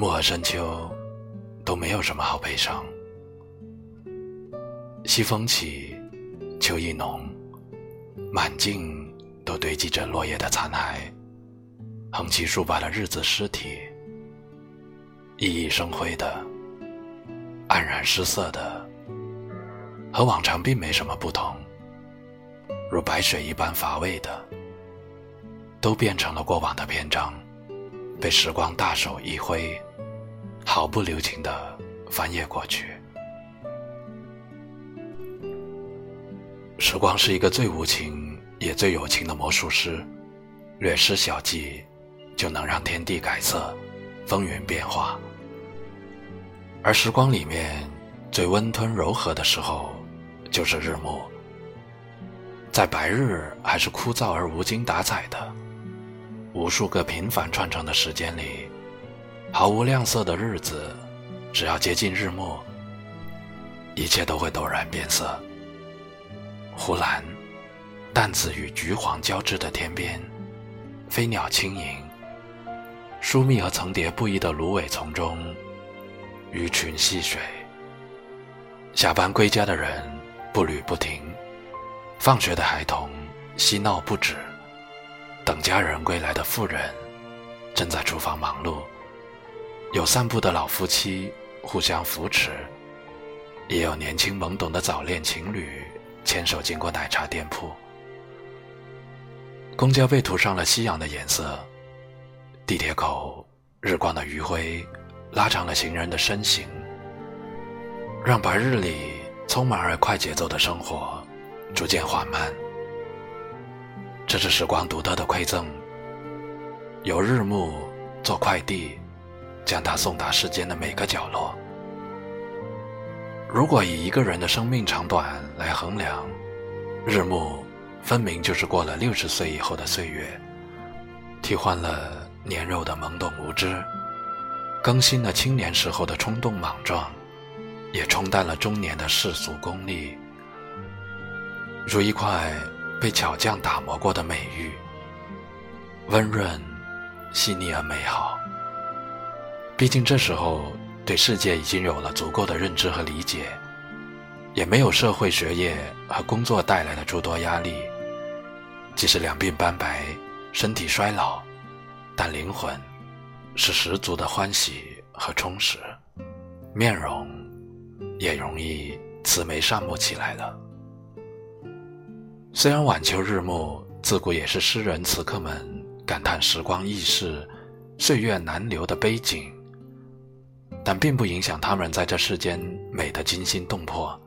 暮和深秋都没有什么好悲伤。西风起，秋意浓，满径都堆积着落叶的残骸，横七竖八的日子尸体，熠熠生辉的，黯然失色的，和往常并没什么不同，如白水一般乏味的，都变成了过往的篇章。被时光大手一挥，毫不留情的翻页过去。时光是一个最无情也最有情的魔术师，略施小计，就能让天地改色，风云变化。而时光里面最温吞柔和的时候，就是日暮。在白日还是枯燥而无精打采的。无数个平凡串成的时间里，毫无亮色的日子，只要接近日暮，一切都会陡然变色。湖蓝、淡紫与橘黄交织的天边，飞鸟轻盈；疏密和层叠不一的芦苇丛中，鱼群戏水。下班归家的人步履不停，放学的孩童嬉闹不止。等家人归来的妇人，正在厨房忙碌；有散步的老夫妻互相扶持，也有年轻懵懂的早恋情侣牵手经过奶茶店铺。公交被涂上了夕阳的颜色，地铁口日光的余晖拉长了行人的身形，让白日里匆忙而快节奏的生活逐渐缓慢。这是时光独特的馈赠，由日暮做快递，将它送达世间的每个角落。如果以一个人的生命长短来衡量，日暮分明就是过了六十岁以后的岁月，替换了年幼的懵懂无知，更新了青年时候的冲动莽撞，也冲淡了中年的世俗功利，如一块。被巧匠打磨过的美玉，温润、细腻而美好。毕竟这时候对世界已经有了足够的认知和理解，也没有社会、学业和工作带来的诸多压力。即使两鬓斑白、身体衰老，但灵魂是十足的欢喜和充实，面容也容易慈眉善目起来了。虽然晚秋日暮自古也是诗人词客们感叹时光易逝、岁月难留的悲景，但并不影响他们在这世间美得惊心动魄。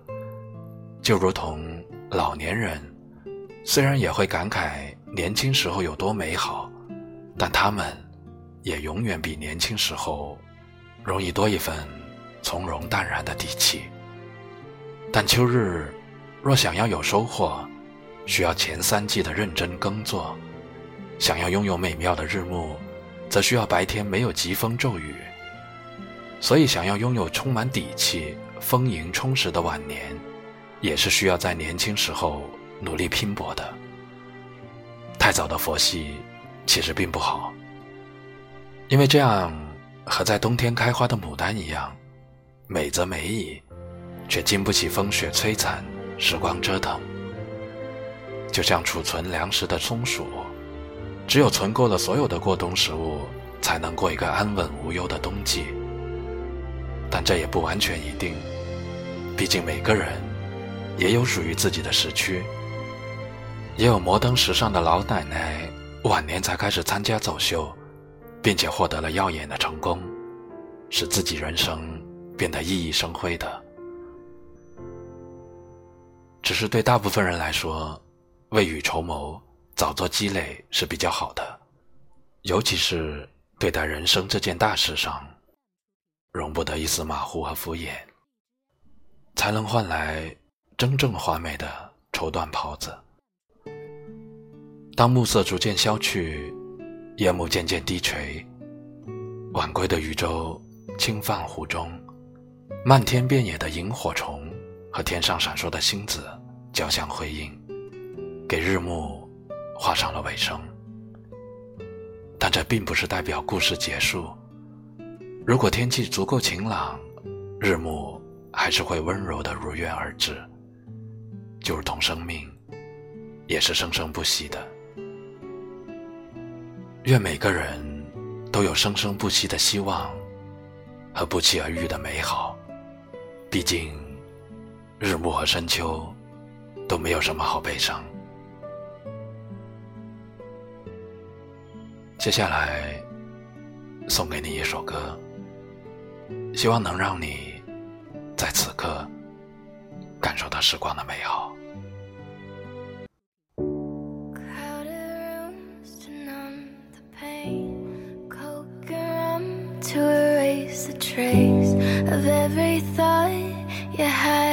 就如同老年人，虽然也会感慨年轻时候有多美好，但他们也永远比年轻时候容易多一份从容淡然的底气。但秋日若想要有收获，需要前三季的认真耕作，想要拥有美妙的日暮，则需要白天没有疾风骤雨。所以，想要拥有充满底气、丰盈充实的晚年，也是需要在年轻时候努力拼搏的。太早的佛系其实并不好，因为这样和在冬天开花的牡丹一样，美则美矣，却经不起风雪摧残、时光折腾。就像储存粮食的松鼠，只有存够了所有的过冬食物，才能过一个安稳无忧的冬季。但这也不完全一定，毕竟每个人也有属于自己的时区。也有摩登时尚的老奶奶，晚年才开始参加走秀，并且获得了耀眼的成功，使自己人生变得熠熠生辉的。只是对大部分人来说，未雨绸缪，早做积累是比较好的，尤其是对待人生这件大事上，容不得一丝马虎和敷衍，才能换来真正华美的绸缎袍子。当暮色逐渐消去，夜幕渐渐低垂，晚归的渔舟轻泛湖中，漫天遍野的萤火虫和天上闪烁的星子交相辉映。给日暮画上了尾声，但这并不是代表故事结束。如果天气足够晴朗，日暮还是会温柔的如约而至，就如同生命，也是生生不息的。愿每个人都有生生不息的希望和不期而遇的美好。毕竟，日暮和深秋都没有什么好悲伤。接下来，送给你一首歌，希望能让你在此刻感受到时光的美好。to erase the trace of every thought you had